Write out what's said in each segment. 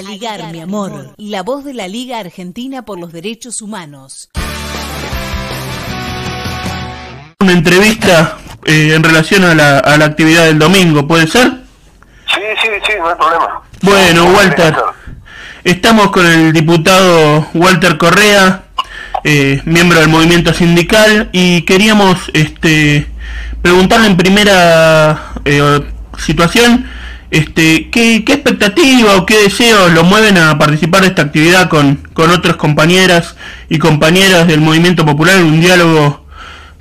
Aligar, mi amor, la voz de la Liga Argentina por los Derechos Humanos. Una entrevista eh, en relación a la, a la actividad del domingo, ¿puede ser? Sí, sí, sí, no hay problema. Bueno, Walter, estamos con el diputado Walter Correa, eh, miembro del movimiento sindical, y queríamos este, preguntarle en primera eh, situación este, ¿qué, ¿qué, expectativa o qué deseos lo mueven a participar de esta actividad con, con otras compañeras y compañeras del movimiento popular, un diálogo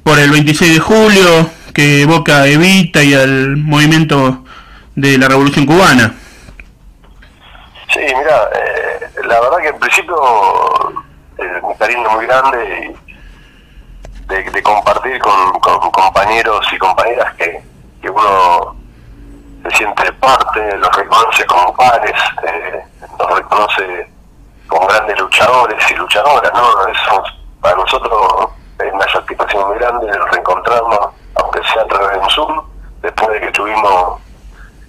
por el 26 de julio que evoca a Evita y al movimiento de la Revolución Cubana? Sí, mira, eh, la verdad que en principio eh, un cariño muy grande de, de compartir con, con, compañeros y compañeras que, que uno siente parte, los reconoce como pares, eh, los reconoce como grandes luchadores y luchadoras, ¿no? Eso para nosotros es una satisfacción muy grande reencontrarnos, aunque sea a través de un Zoom, después de que tuvimos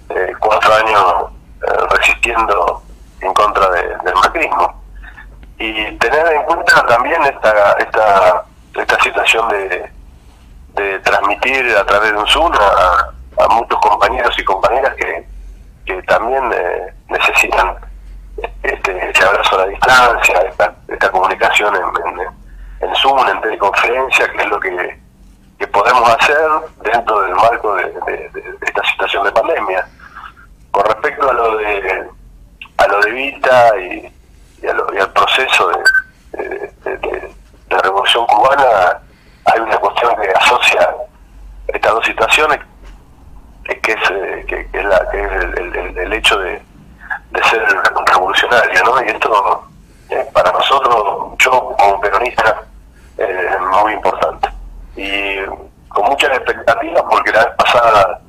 eh, cuatro años eh, resistiendo en contra del macrismo. Y tener en cuenta también esta esta, esta situación de, de transmitir a través de un Zoom a, a muchos compañeros y compañeras que, que también eh, necesitan este, abrazo a la distancia, esta, comunicación en, en, Zoom, en teleconferencia, que es lo que, que podemos hacer dentro del marco de, esta situación de pandemia. Con respecto a lo de a lo de Vita y al proceso de, de, la revolución cubana, hay una cuestión que asocia estas dos situaciones que es, eh, que, que, es, que es el, hecho de, ser revolucionario, ¿no? Y esto eh, para nosotros, yo como peronista, eh, es muy importante. Y con muchas expectativas, porque la vez pasada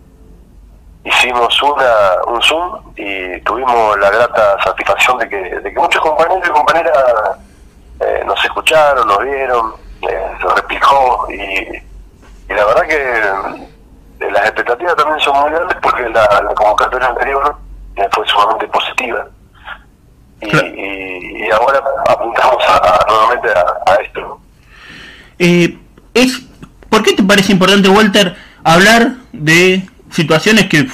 hicimos un Zoom y tuvimos la grata satisfacción de que, muchos compañeros y compañeras eh, nos escucharon, nos vieron, se replicó y, y la verdad que las expectativas también son muy grandes la, la convocatoria anterior eh, fue sumamente positiva. Y, claro. y, y, ahora apuntamos a, a, nuevamente a, a esto. Eh, es, ¿Por qué te parece importante, Walter, hablar de situaciones que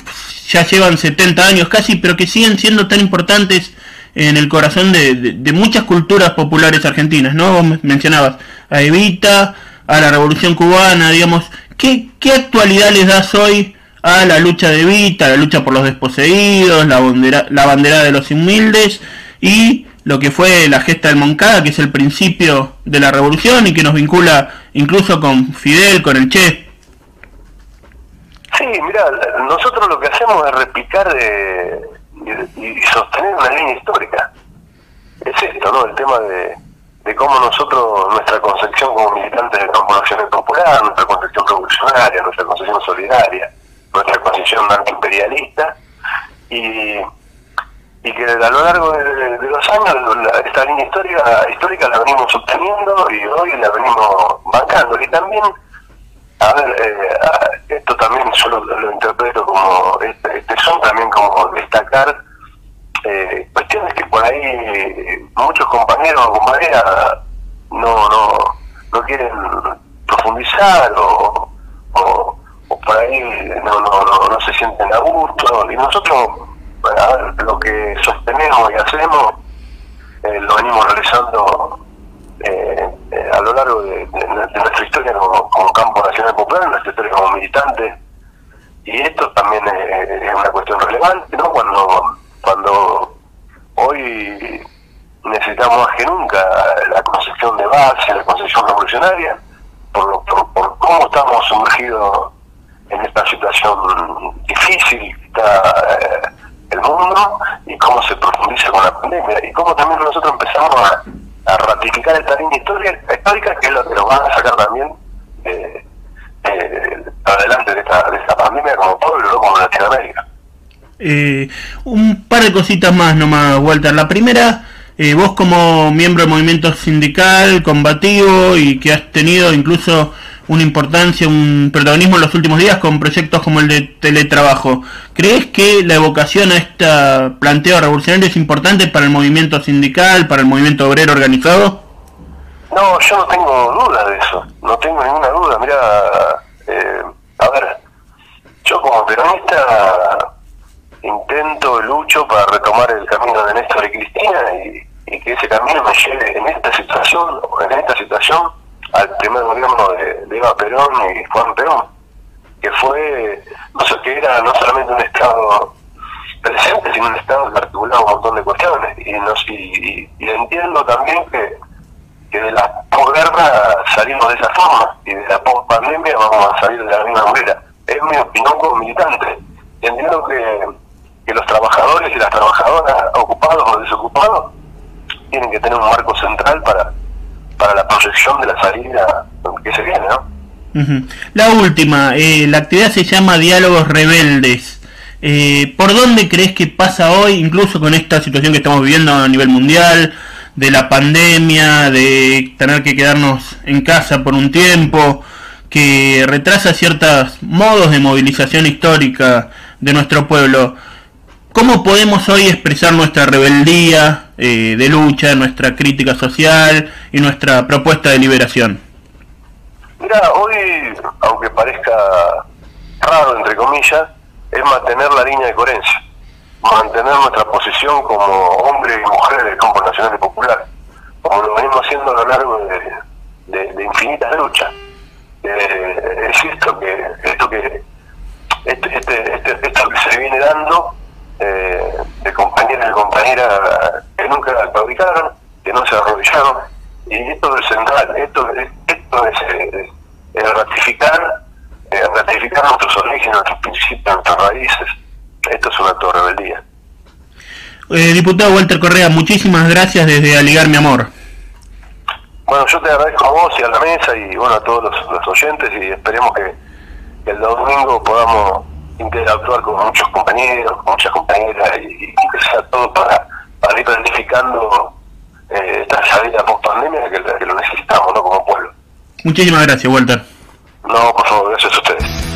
ya llevan 70 años casi, pero que siguen siendo tan importantes en el corazón de, de, de muchas culturas populares argentinas, ¿no? Vos mencionabas a Evita, a la Revolución Cubana, digamos, ¿qué, qué actualidad les das hoy a la lucha de Vita, la lucha por los desposeídos, la bandera, la bandera de los humildes y lo que fue la gesta del Moncada, que es el principio de la revolución y que nos vincula incluso con Fidel, con el Che? Sí, mira, nosotros lo que hacemos es replicar eh, y, sostener una línea histórica. Es esto, ¿no? El tema de, de cómo nosotros, nuestra concepción como militantes del campo nacional popular, nuestra concepción revolucionaria, nuestra concepción solidaria, concepción antiimperialista, y, y que a lo largo de, los años esta línea histórica, histórica la venimos obteniendo y hoy la venimos bancando. Y también, a ver, eh, esto también yo lo, interpreto como, este, este son también como destacar eh, cuestiones que por ahí muchos compañeros o compañeras no, no, no quieren profundizar o por ahí no, no, no, no, se sienten a gusto y nosotros lo que sostenemos y hacemos eh, lo venimos realizando eh, eh, a lo largo de, nuestra historia como, como, campo nacional popular, nuestra historia como militante y esto también es, una cuestión relevante, ¿no? Cuando cuando hoy necesitamos más que nunca la concepción de base, la concepción revolucionaria, por, cómo estamos sumergidos difícil que está eh, el mundo y cómo se profundiza con la pandemia y cómo también nosotros empezamos a, ratificar esta línea histórica, que es lo que nos van a sacar también eh, adelante de esta, de esta pandemia como pueblo, como Latinoamérica. Eh, un par de cositas más nomás, Walter. La primera, eh, vos como miembro del movimiento sindical combativo y que has tenido incluso una importancia, un protagonismo en los últimos días con proyectos como el de teletrabajo. ¿Crees que la evocación a este planteo revolucionario es importante para el movimiento sindical, para el movimiento obrero organizado? No, yo no tengo duda de eso, no tengo ninguna duda. Mira, eh, a ver, yo como peronista intento, lucho para retomar el camino de Néstor y Cristina y, que ese camino me lleve en esta situación, en esta situación, al primer gobierno de, Eva Perón y Juan Perón, que fue, no sé, que era no solamente un Estado presente, sino un Estado que articulaba un montón de cuestiones. Y, no, y, y entiendo también que, que de la posguerra salimos de esa forma y de la post-pandemia vamos a salir de la misma manera. Es mi opinión como militante. Entiendo que, que los trabajadores y las trabajadoras, ocupados o desocupados, tienen que tener un marco central para de la salida que se viene. La última, eh, la actividad se llama Diálogos Rebeldes. Eh, ¿Por dónde crees que pasa hoy, incluso con esta situación que estamos viviendo a nivel mundial, de la pandemia, de tener que quedarnos en casa por un tiempo, que retrasa ciertos modos de movilización histórica de nuestro pueblo? ¿Cómo podemos hoy expresar nuestra rebeldía eh, de lucha, nuestra crítica social y nuestra propuesta de liberación? Mira, hoy, aunque parezca raro, entre comillas, es mantener la línea de coherencia, mantener nuestra posición como hombre y mujer del campo nacional y popular, como lo venimos haciendo a lo largo de, infinitas luchas. Eh, es esto que, esto que este, este, este, esto que se viene dando eh, de compañeros y compañeras que nunca fabricaron, que no se arrodillaron. Y esto es central, esto, esto es, eh, ratificar, eh, ratificar nuestros orígenes, nuestros principios, nuestras raíces. Esto es un acto de rebeldía. Eh, diputado Walter Correa, muchísimas gracias desde Aligar Mi Amor. Bueno, yo te agradezco a vos y a la mesa y bueno a todos los, oyentes y esperemos que el domingo podamos interactuar con muchos compañeros, con muchas compañeras y, que sea todo para, para ir planificando eh, esta salida post pandemia que, que, lo necesitamos ¿no? como pueblo. Muchísimas gracias, Walter. No, por favor, gracias a ustedes.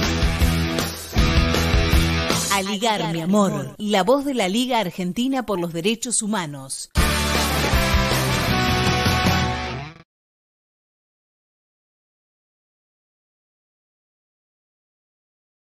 Aligar, mi amor, la voz de la Liga Argentina por los Derechos Humanos.